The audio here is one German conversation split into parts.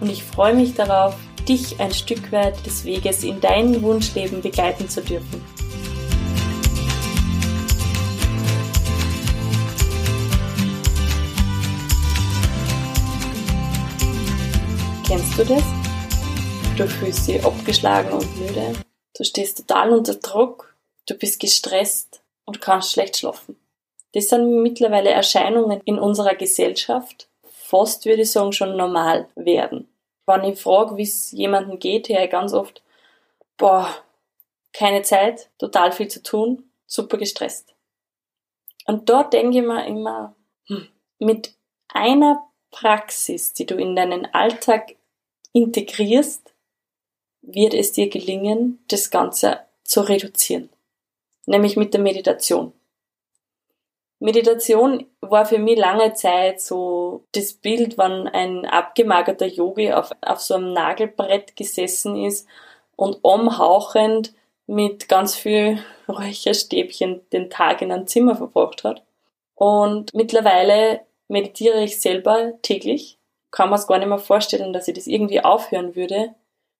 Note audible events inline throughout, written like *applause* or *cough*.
und ich freue mich darauf, dich ein Stück weit des Weges in dein Wunschleben begleiten zu dürfen. Kennst du das? Du fühlst dich abgeschlagen und müde. Du stehst total unter Druck. Du bist gestresst und kannst schlecht schlafen. Das sind mittlerweile Erscheinungen in unserer Gesellschaft, fast würde ich sagen, schon normal werden. Wenn ich frage, wie es jemandem geht, höre ich ganz oft, boah, keine Zeit, total viel zu tun, super gestresst. Und dort denke ich mir immer, hm, mit einer Praxis, die du in deinen Alltag integrierst, wird es dir gelingen, das Ganze zu reduzieren. Nämlich mit der Meditation. Meditation war für mich lange Zeit so das Bild, wenn ein abgemagerter Yogi auf, auf so einem Nagelbrett gesessen ist und umhauchend mit ganz viel Räucherstäbchen den Tag in einem Zimmer verbracht hat. Und mittlerweile meditiere ich selber täglich. Kann man es gar nicht mehr vorstellen, dass ich das irgendwie aufhören würde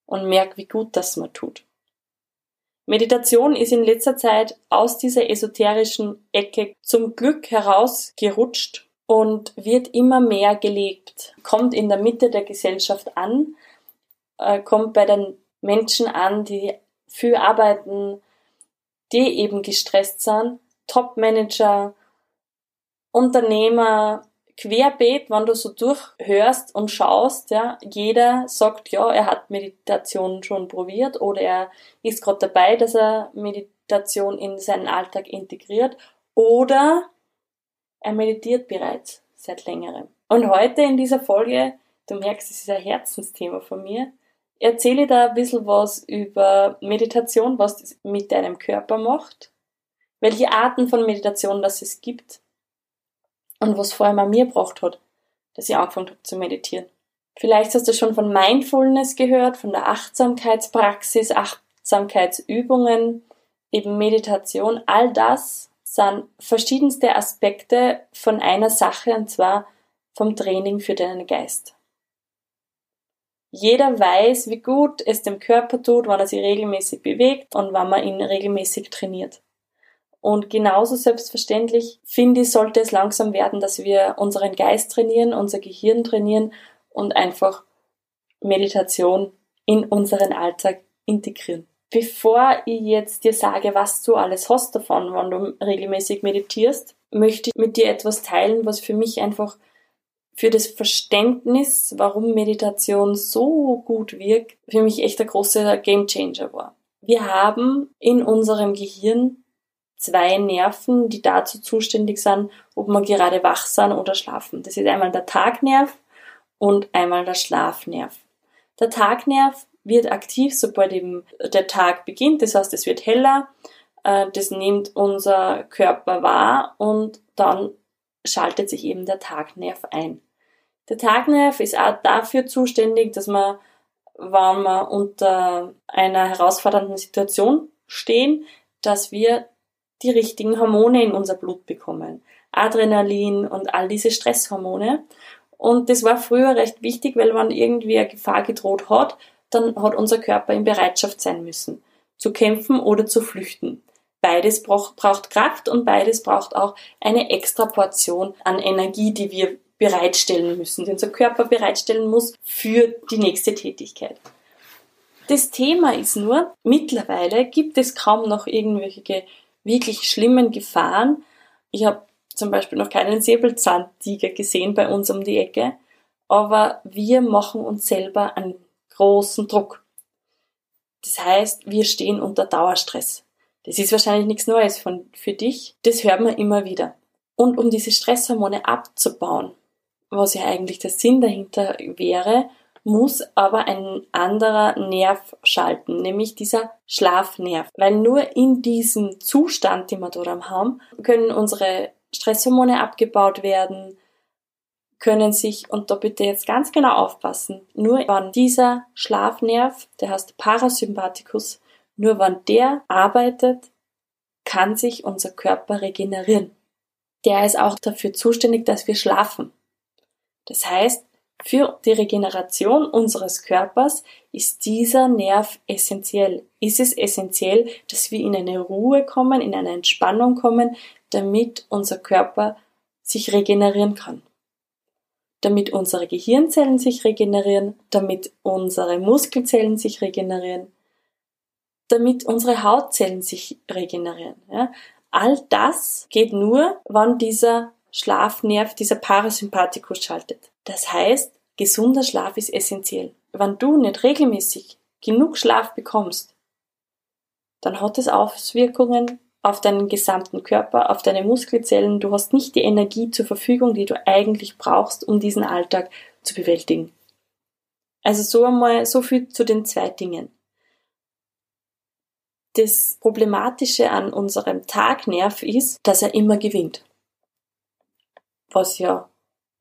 und merke, wie gut das mir tut. Meditation ist in letzter Zeit aus dieser esoterischen Ecke zum Glück herausgerutscht und wird immer mehr gelebt, kommt in der Mitte der Gesellschaft an, äh, kommt bei den Menschen an, die viel arbeiten, die eben gestresst sind, Top-Manager, Unternehmer, querbeet, wenn du so durchhörst und schaust, ja, jeder sagt, ja, er hat Meditation schon probiert oder er ist gerade dabei, dass er Meditation in seinen Alltag integriert oder er meditiert bereits seit längerem. Und heute in dieser Folge, du merkst, es ist ein Herzensthema von mir, erzähle ich da ein bisschen was über Meditation, was das mit deinem Körper macht, welche Arten von Meditation das es gibt und was vor allem an mir gebracht hat, dass ich angefangen habe zu meditieren. Vielleicht hast du schon von Mindfulness gehört, von der Achtsamkeitspraxis, Achtsamkeitsübungen, eben Meditation. All das sind verschiedenste Aspekte von einer Sache und zwar vom Training für deinen Geist. Jeder weiß, wie gut es dem Körper tut, wenn er sich regelmäßig bewegt und wenn man ihn regelmäßig trainiert. Und genauso selbstverständlich, finde ich, sollte es langsam werden, dass wir unseren Geist trainieren, unser Gehirn trainieren und einfach Meditation in unseren Alltag integrieren. Bevor ich jetzt dir sage, was du alles hast davon, wenn du regelmäßig meditierst, möchte ich mit dir etwas teilen, was für mich einfach für das Verständnis, warum Meditation so gut wirkt, für mich echt ein großer Gamechanger war. Wir haben in unserem Gehirn zwei Nerven, die dazu zuständig sind, ob wir gerade wach sind oder schlafen. Das ist einmal der Tagnerv und einmal der Schlafnerv. Der Tagnerv wird aktiv, sobald eben der Tag beginnt. Das heißt, es wird heller. Äh, das nimmt unser Körper wahr und dann schaltet sich eben der Tagnerv ein. Der Tagnerv ist auch dafür zuständig, dass man, wenn wir unter einer herausfordernden Situation stehen, dass wir die richtigen Hormone in unser Blut bekommen. Adrenalin und all diese Stresshormone. Und das war früher recht wichtig, weil wenn irgendwie eine Gefahr gedroht hat, dann hat unser Körper in Bereitschaft sein müssen, zu kämpfen oder zu flüchten. Beides braucht, Kraft und beides braucht auch eine extra Portion an Energie, die wir bereitstellen müssen, die unser Körper bereitstellen muss für die nächste Tätigkeit. Das Thema ist nur, mittlerweile gibt es kaum noch irgendwelche wirklich schlimmen Gefahren. Ich habe zum Beispiel noch keinen Säbelzahntiger gesehen bei uns um die Ecke, aber wir machen uns selber einen großen Druck. Das heißt, wir stehen unter Dauerstress. Das ist wahrscheinlich nichts Neues von, für dich. Das hört man immer wieder. Und um diese Stresshormone abzubauen, was ja eigentlich der Sinn dahinter wäre, muss aber ein anderer Nerv schalten, nämlich dieser Schlafnerv. Weil nur in diesem Zustand, den wir dort haben, können unsere Stresshormone abgebaut werden, können sich, und da bitte jetzt ganz genau aufpassen, nur wenn dieser Schlafnerv, der heißt Parasympathikus, nur wenn der arbeitet, kann sich unser Körper regenerieren. Der ist auch dafür zuständig, dass wir schlafen. Das heißt, für die Regeneration unseres Körpers ist dieser Nerv essentiell. Ist es essentiell, dass wir in eine Ruhe kommen, in eine Entspannung kommen, damit unser Körper sich regenerieren kann. Damit unsere Gehirnzellen sich regenerieren, damit unsere Muskelzellen sich regenerieren, damit unsere Hautzellen sich regenerieren. Ja? All das geht nur, wann dieser Schlafnerv, dieser Parasympathikus schaltet. Das heißt, gesunder Schlaf ist essentiell. Wenn du nicht regelmäßig genug Schlaf bekommst, dann hat es Auswirkungen auf deinen gesamten Körper, auf deine Muskelzellen. Du hast nicht die Energie zur Verfügung, die du eigentlich brauchst, um diesen Alltag zu bewältigen. Also so einmal, so viel zu den zwei Dingen. Das Problematische an unserem Tagnerv ist, dass er immer gewinnt. Was ja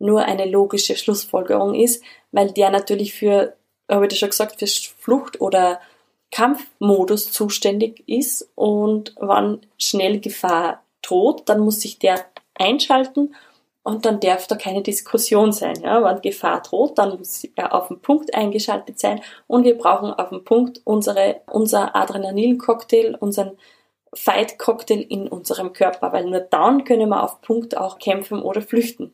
nur eine logische Schlussfolgerung ist, weil der natürlich für, habe ich schon gesagt, für Flucht oder Kampfmodus zuständig ist und wann schnell Gefahr droht, dann muss sich der einschalten und dann darf da keine Diskussion sein. Ja? Wenn Gefahr droht, dann muss er auf den Punkt eingeschaltet sein und wir brauchen auf den Punkt unsere, unser Adrenalin-Cocktail, unseren Fight-Cocktail in unserem Körper, weil nur dann können wir auf Punkt auch kämpfen oder flüchten.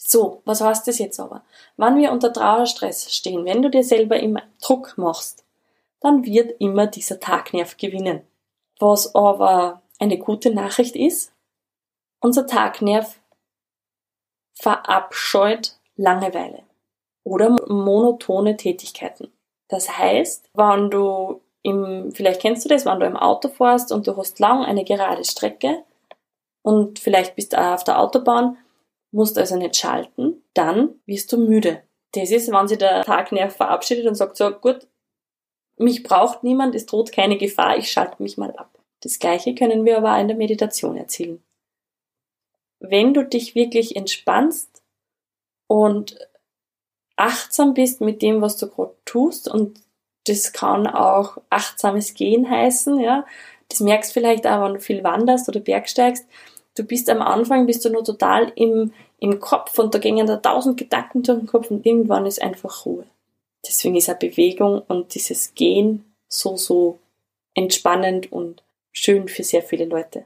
So, was heißt das jetzt aber? Wenn wir unter Trauerstress stehen, wenn du dir selber immer Druck machst, dann wird immer dieser Tagnerv gewinnen. Was aber eine gute Nachricht ist, unser Tagnerv verabscheut Langeweile oder monotone Tätigkeiten. Das heißt, wenn du im, vielleicht kennst du das, wenn du im Auto fährst und du hast lang eine gerade Strecke und vielleicht bist du auf der Autobahn, musst also nicht schalten, dann wirst du müde. Das ist, wenn sich der Tagnerv verabschiedet und sagt so, gut, mich braucht niemand, es droht keine Gefahr, ich schalte mich mal ab. Das gleiche können wir aber auch in der Meditation erzielen. Wenn du dich wirklich entspannst und achtsam bist mit dem, was du gerade tust und das kann auch achtsames Gehen heißen, ja. Das merkst vielleicht auch, wenn du viel wanderst oder bergsteigst. Du bist am Anfang, bist du nur total im, im Kopf und da gehen da tausend Gedanken durch den Kopf und irgendwann ist einfach Ruhe. Deswegen ist eine Bewegung und dieses Gehen so, so entspannend und schön für sehr viele Leute.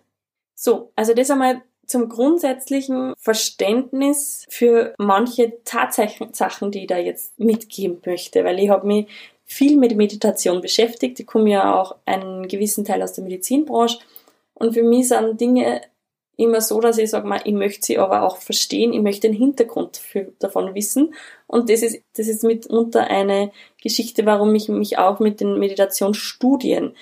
So, also das einmal zum grundsätzlichen Verständnis für manche Tatsachen, die ich da jetzt mitgeben möchte, weil ich habe mich viel mit Meditation beschäftigt. Ich komme ja auch einen gewissen Teil aus der Medizinbranche und für mich sind Dinge immer so, dass ich sage, ich möchte sie aber auch verstehen, ich möchte den Hintergrund für, davon wissen. Und das ist, das ist mitunter eine Geschichte, warum ich mich auch mit den Meditationsstudien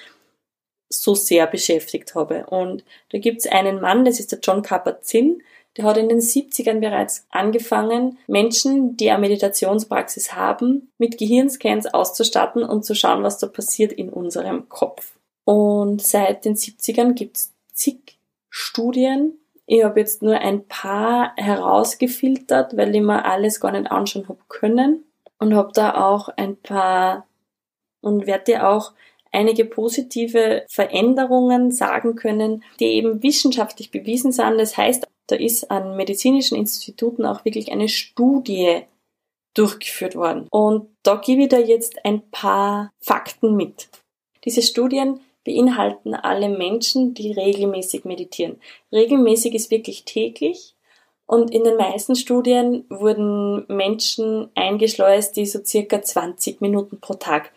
so sehr beschäftigt habe. Und da gibt es einen Mann, das ist der John Kabat-Zinn, der hat in den 70ern bereits angefangen, Menschen, die eine Meditationspraxis haben, mit Gehirnscans auszustatten und zu schauen, was da passiert in unserem Kopf. Und seit den 70ern gibt es zig Studien. Ich habe jetzt nur ein paar herausgefiltert, weil ich mir alles gar nicht anschauen habe können und habe da auch ein paar und werde dir auch einige positive Veränderungen sagen können, die eben wissenschaftlich bewiesen sind. Das heißt, da ist an medizinischen Instituten auch wirklich eine Studie durchgeführt worden. Und da gebe ich dir jetzt ein paar Fakten mit. Diese Studien beinhalten alle Menschen, die regelmäßig meditieren. Regelmäßig ist wirklich täglich. Und in den meisten Studien wurden Menschen eingeschleust, die so circa 20 Minuten pro Tag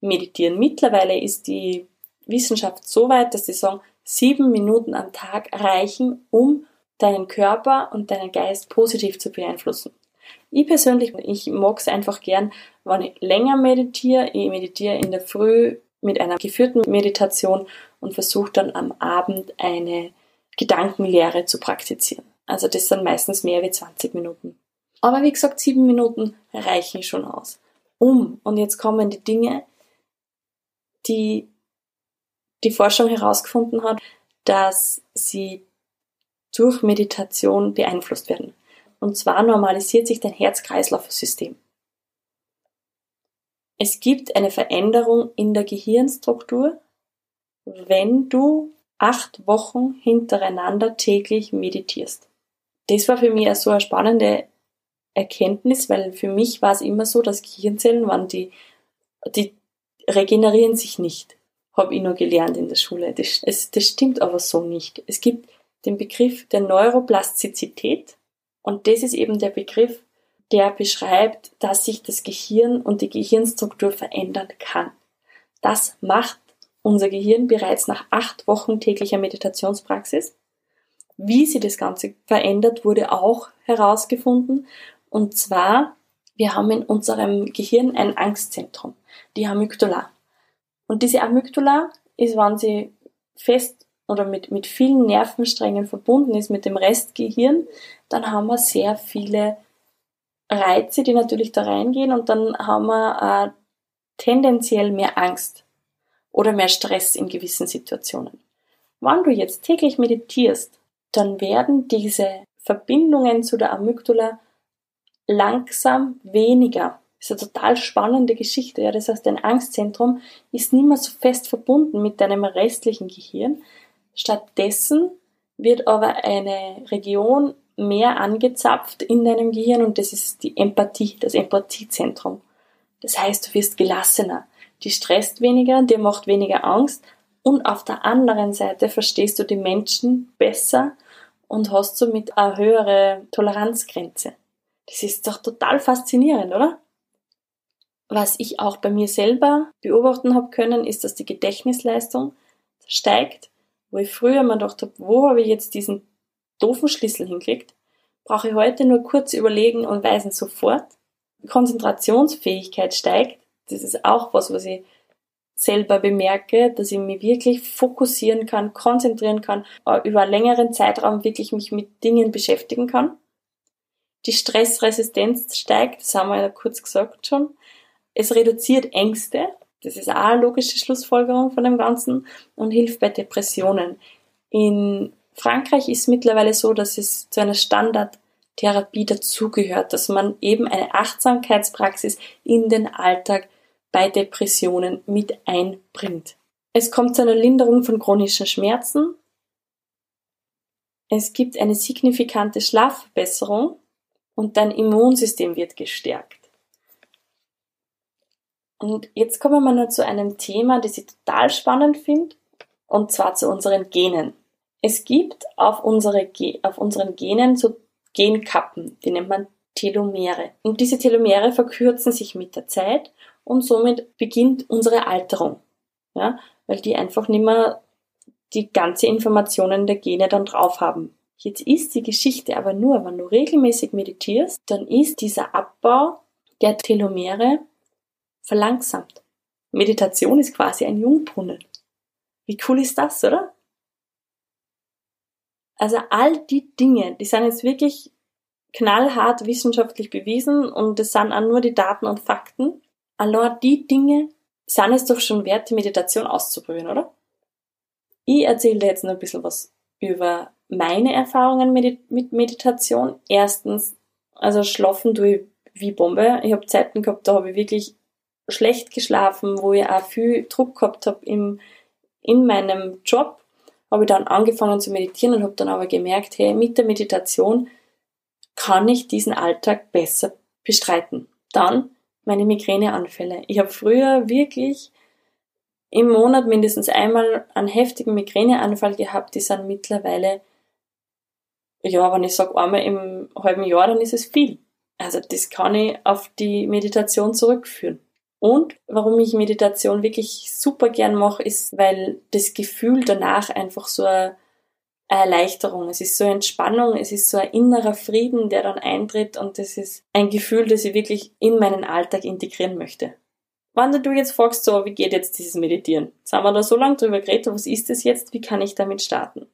meditieren. Mittlerweile ist die Wissenschaft so weit, dass sie sagen, sieben Minuten am Tag reichen, um deinen Körper und deinen Geist positiv zu beeinflussen. Ich persönlich, ich mag es einfach gern, wenn ich länger meditiere. Ich meditiere in der Früh mit einer geführten Meditation und versuche dann am Abend eine Gedankenlehre zu praktizieren. Also das sind meistens mehr wie 20 Minuten. Aber wie gesagt, sieben Minuten reichen schon aus. um. Und jetzt kommen die Dinge, die die Forschung herausgefunden hat, dass sie durch Meditation beeinflusst werden. Und zwar normalisiert sich dein Herz-Kreislauf-System. Es gibt eine Veränderung in der Gehirnstruktur, wenn du acht Wochen hintereinander täglich meditierst. Das war für mich so eine spannende Erkenntnis, weil für mich war es immer so, dass Gehirnzellen waren die, die regenerieren sich nicht. Habe ich nur gelernt in der Schule. Das, es, das stimmt aber so nicht. Es gibt den Begriff der Neuroplastizität und das ist eben der Begriff, der beschreibt, dass sich das Gehirn und die Gehirnstruktur verändern kann. Das macht unser Gehirn bereits nach acht Wochen täglicher Meditationspraxis. Wie sie das Ganze verändert, wurde auch herausgefunden. Und zwar, wir haben in unserem Gehirn ein Angstzentrum, die Amygdala. Und diese Amygdala ist, wenn sie fest oder mit, mit vielen Nervensträngen verbunden ist mit dem Restgehirn, dann haben wir sehr viele Reize, die natürlich da reingehen und dann haben wir äh, tendenziell mehr Angst oder mehr Stress in gewissen Situationen. Wenn du jetzt täglich meditierst, dann werden diese Verbindungen zu der Amygdala langsam weniger. Das ist eine total spannende Geschichte. Ja, das heißt, dein Angstzentrum ist nicht mehr so fest verbunden mit deinem restlichen Gehirn. Stattdessen wird aber eine Region mehr angezapft in deinem Gehirn und das ist die Empathie, das Empathiezentrum. Das heißt, du wirst gelassener, die stresst weniger, dir macht weniger Angst und auf der anderen Seite verstehst du die Menschen besser und hast somit eine höhere Toleranzgrenze. Das ist doch total faszinierend, oder? Was ich auch bei mir selber beobachten habe können, ist, dass die Gedächtnisleistung steigt, wo ich früher mir gedacht habe, wo habe ich jetzt diesen doofen Schlüssel hingelegt, brauche ich heute nur kurz überlegen und weiß ihn sofort. Konzentrationsfähigkeit steigt. Das ist auch was, was ich selber bemerke, dass ich mich wirklich fokussieren kann, konzentrieren kann, äh, über einen längeren Zeitraum wirklich mich mit Dingen beschäftigen kann. Die Stressresistenz steigt, das haben wir ja kurz gesagt schon. Es reduziert Ängste, das ist auch eine logische Schlussfolgerung von dem Ganzen und hilft bei Depressionen. In Frankreich ist mittlerweile so, dass es zu einer Standardtherapie dazugehört, dass man eben eine Achtsamkeitspraxis in den Alltag bei Depressionen mit einbringt. Es kommt zu einer Linderung von chronischen Schmerzen. Es gibt eine signifikante Schlafverbesserung und dein Immunsystem wird gestärkt. Und jetzt kommen wir noch zu einem Thema, das ich total spannend finde, und zwar zu unseren Genen. Es gibt auf, unsere, auf unseren Genen so Genkappen, die nennt man Telomere. Und diese Telomere verkürzen sich mit der Zeit und somit beginnt unsere Alterung. Ja, weil die einfach nicht mehr die ganze Informationen der Gene dann drauf haben. Jetzt ist die Geschichte aber nur, wenn du regelmäßig meditierst, dann ist dieser Abbau der Telomere verlangsamt. Meditation ist quasi ein Jungbrunnen. Wie cool ist das, oder? Also all die Dinge, die sind jetzt wirklich knallhart wissenschaftlich bewiesen und das sind auch nur die Daten und Fakten. Allein die Dinge sind es doch schon wert, die Meditation auszuprobieren, oder? Ich erzähle dir jetzt noch ein bisschen was über meine Erfahrungen mit Meditation. Erstens, also schlafen tue ich wie Bombe. Ich habe Zeiten gehabt, da habe ich wirklich schlecht geschlafen, wo ich auch viel Druck gehabt habe in meinem Job habe ich dann angefangen zu meditieren und habe dann aber gemerkt, hey, mit der Meditation kann ich diesen Alltag besser bestreiten. Dann meine Migräneanfälle. Ich habe früher wirklich im Monat mindestens einmal einen heftigen Migräneanfall gehabt, die sind mittlerweile, ja, wenn ich sage einmal im halben Jahr, dann ist es viel. Also das kann ich auf die Meditation zurückführen. Und warum ich Meditation wirklich super gern mache, ist, weil das Gefühl danach einfach so eine Erleichterung, es ist so eine Entspannung, es ist so ein innerer Frieden, der dann eintritt und das ist ein Gefühl, das ich wirklich in meinen Alltag integrieren möchte. Wenn du jetzt fragst, so, wie geht jetzt dieses Meditieren? Jetzt haben wir da so lange drüber geredet, was ist es jetzt, wie kann ich damit starten?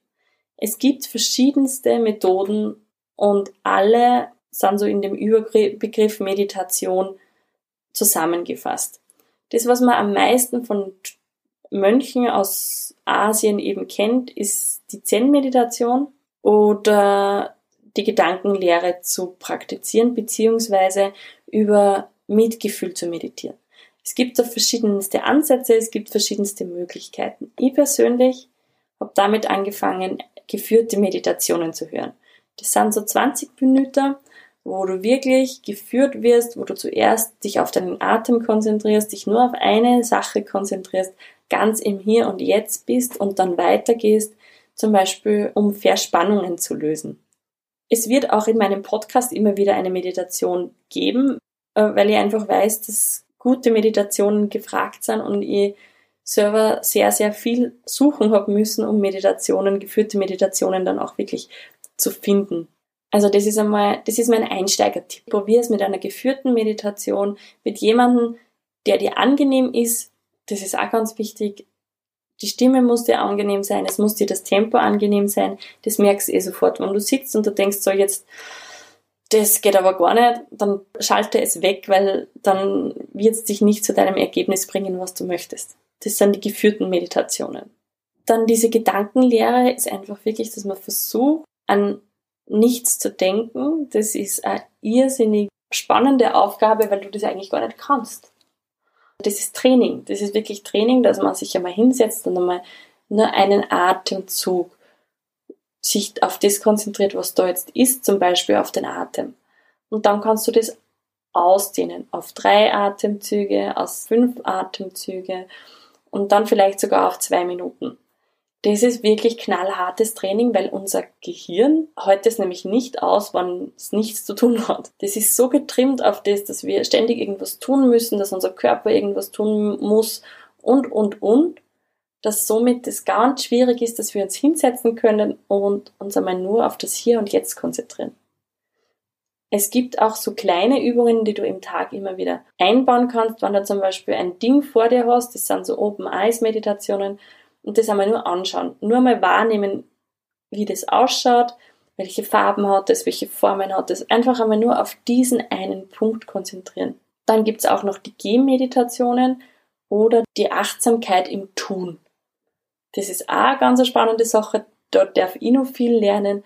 Es gibt verschiedenste Methoden und alle sind so in dem Überbegriff Meditation zusammengefasst. Das, was man am meisten von Mönchen aus Asien eben kennt, ist die Zen-Meditation oder die Gedankenlehre zu praktizieren, beziehungsweise über Mitgefühl zu meditieren. Es gibt da verschiedenste Ansätze, es gibt verschiedenste Möglichkeiten. Ich persönlich habe damit angefangen, geführte Meditationen zu hören. Das sind so 20 Minuten, wo du wirklich geführt wirst, wo du zuerst dich auf deinen Atem konzentrierst, dich nur auf eine Sache konzentrierst, ganz im Hier und Jetzt bist und dann weitergehst, zum Beispiel um Verspannungen zu lösen. Es wird auch in meinem Podcast immer wieder eine Meditation geben, äh, weil ich einfach weiß, dass gute Meditationen gefragt sind und ich selber sehr, sehr viel suchen habe müssen, um Meditationen, geführte Meditationen dann auch wirklich zu finden. Also das ist einmal, das ist mein Einsteigertipp. Probier es mit einer geführten Meditation, mit jemandem, der dir angenehm ist. Das ist auch ganz wichtig. Die Stimme muss dir angenehm sein, es muss dir das Tempo angenehm sein. Das merkst du eh sofort. Wenn du sitzt und du denkst so jetzt, das geht aber gar nicht, dann schalte es weg, weil dann wird es dich nicht zu deinem Ergebnis bringen, was du möchtest. Das sind die geführten Meditationen. Dann diese Gedankenlehre ist einfach wirklich, dass man versucht, an nichts zu denken. Das ist eine irrsinnig spannende Aufgabe, weil du das eigentlich gar nicht kannst. Das ist Training. Das ist wirklich Training, dass man sich einmal hinsetzt und einmal nur einen Atemzug sich auf das konzentriert, was da jetzt ist, zum Beispiel auf den Atem. Und dann kannst du das ausdehnen auf drei Atemzüge, aus fünf Atemzüge und dann vielleicht sogar auf zwei Minuten. Das ist wirklich knallhartes Training, weil unser Gehirn heute es nämlich nicht aus, wann es nichts zu tun hat. Das ist so getrimmt auf das, dass wir ständig irgendwas tun müssen, dass unser Körper irgendwas tun muss und, und, und, dass somit es ganz schwierig ist, dass wir uns hinsetzen können und uns einmal nur auf das Hier und Jetzt konzentrieren. Es gibt auch so kleine Übungen, die du im Tag immer wieder einbauen kannst, wenn du zum Beispiel ein Ding vor dir hast, das sind so Open Eyes Meditationen, und das einmal nur anschauen. Nur mal wahrnehmen, wie das ausschaut, welche Farben hat es, welche Formen hat es. Einfach einmal nur auf diesen einen Punkt konzentrieren. Dann gibt es auch noch die Gehmeditationen oder die Achtsamkeit im Tun. Das ist auch eine ganz spannende Sache. Dort darf ich noch viel lernen.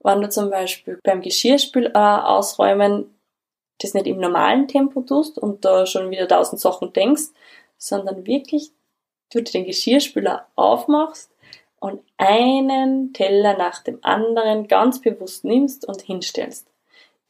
Wenn du zum Beispiel beim Geschirrspül äh, ausräumen das nicht im normalen Tempo tust und da schon wieder tausend Sachen denkst, sondern wirklich du den Geschirrspüler aufmachst und einen Teller nach dem anderen ganz bewusst nimmst und hinstellst.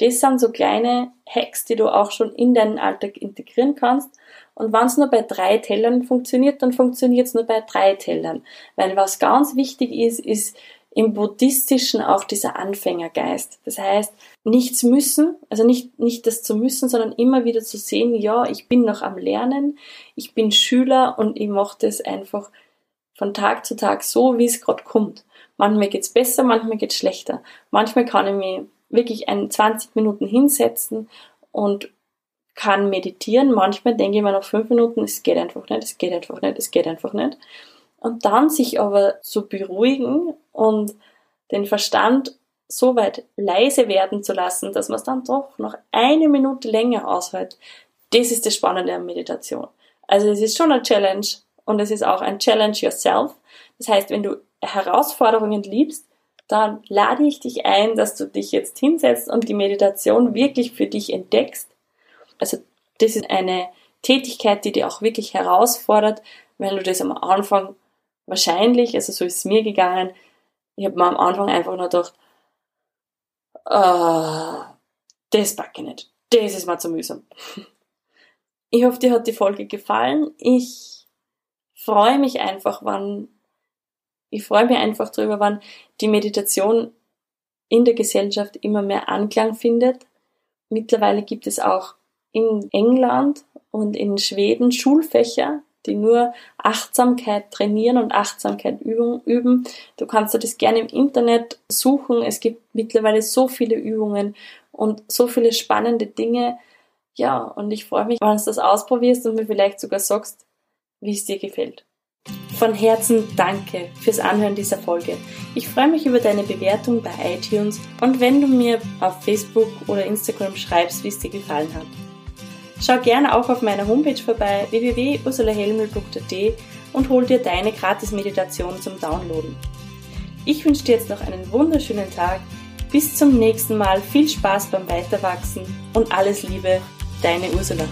Das sind so kleine Hacks, die du auch schon in deinen Alltag integrieren kannst. Und wenn es nur bei drei Tellern funktioniert, dann funktioniert es nur bei drei Tellern. Weil was ganz wichtig ist, ist im Buddhistischen auch dieser Anfängergeist. Das heißt, nichts müssen, also nicht, nicht das zu müssen, sondern immer wieder zu sehen, ja, ich bin noch am Lernen, ich bin Schüler und ich mache das einfach von Tag zu Tag so, wie es gerade kommt. Manchmal geht's besser, manchmal geht's schlechter. Manchmal kann ich mich wirklich ein 20 Minuten hinsetzen und kann meditieren. Manchmal denke ich mir nach fünf Minuten, es geht einfach nicht, es geht einfach nicht, es geht einfach nicht und dann sich aber zu beruhigen und den Verstand so weit leise werden zu lassen, dass man es dann doch noch eine Minute länger aushält. Das ist das Spannende an Meditation. Also es ist schon eine Challenge und es ist auch ein Challenge yourself. Das heißt, wenn du Herausforderungen liebst, dann lade ich dich ein, dass du dich jetzt hinsetzt und die Meditation wirklich für dich entdeckst. Also das ist eine Tätigkeit, die dir auch wirklich herausfordert, weil du das am Anfang wahrscheinlich, also so ist es mir gegangen, ich habe mir am Anfang einfach nur gedacht, uh, das packe ich nicht. Das ist mir zu mühsam. *laughs* Ich hoffe, dir hat die Folge gefallen. Ich freue mich einfach, wann, ich freue mich einfach darüber, wann die Meditation in der Gesellschaft immer mehr Anklang findet. Mittlerweile gibt es auch in England und in Schweden Schulfächer, die nur Achtsamkeit trainieren und Achtsamkeit üben. Du kannst dir das gerne im Internet suchen. Es gibt mittlerweile so viele Übungen und so viele spannende Dinge. Ja, und ich freue mich, wenn du das ausprobierst und mir vielleicht sogar sagst, wie es dir gefällt. Von Herzen danke fürs Anhören dieser Folge. Ich freue mich über deine Bewertung bei iTunes und wenn du mir auf Facebook oder Instagram schreibst, wie es dir gefallen hat. Schau gerne auch auf meiner Homepage vorbei www.ursulahelmel.at und hol dir deine Gratis-Meditation zum Downloaden. Ich wünsche dir jetzt noch einen wunderschönen Tag. Bis zum nächsten Mal. Viel Spaß beim Weiterwachsen und alles Liebe, deine Ursula.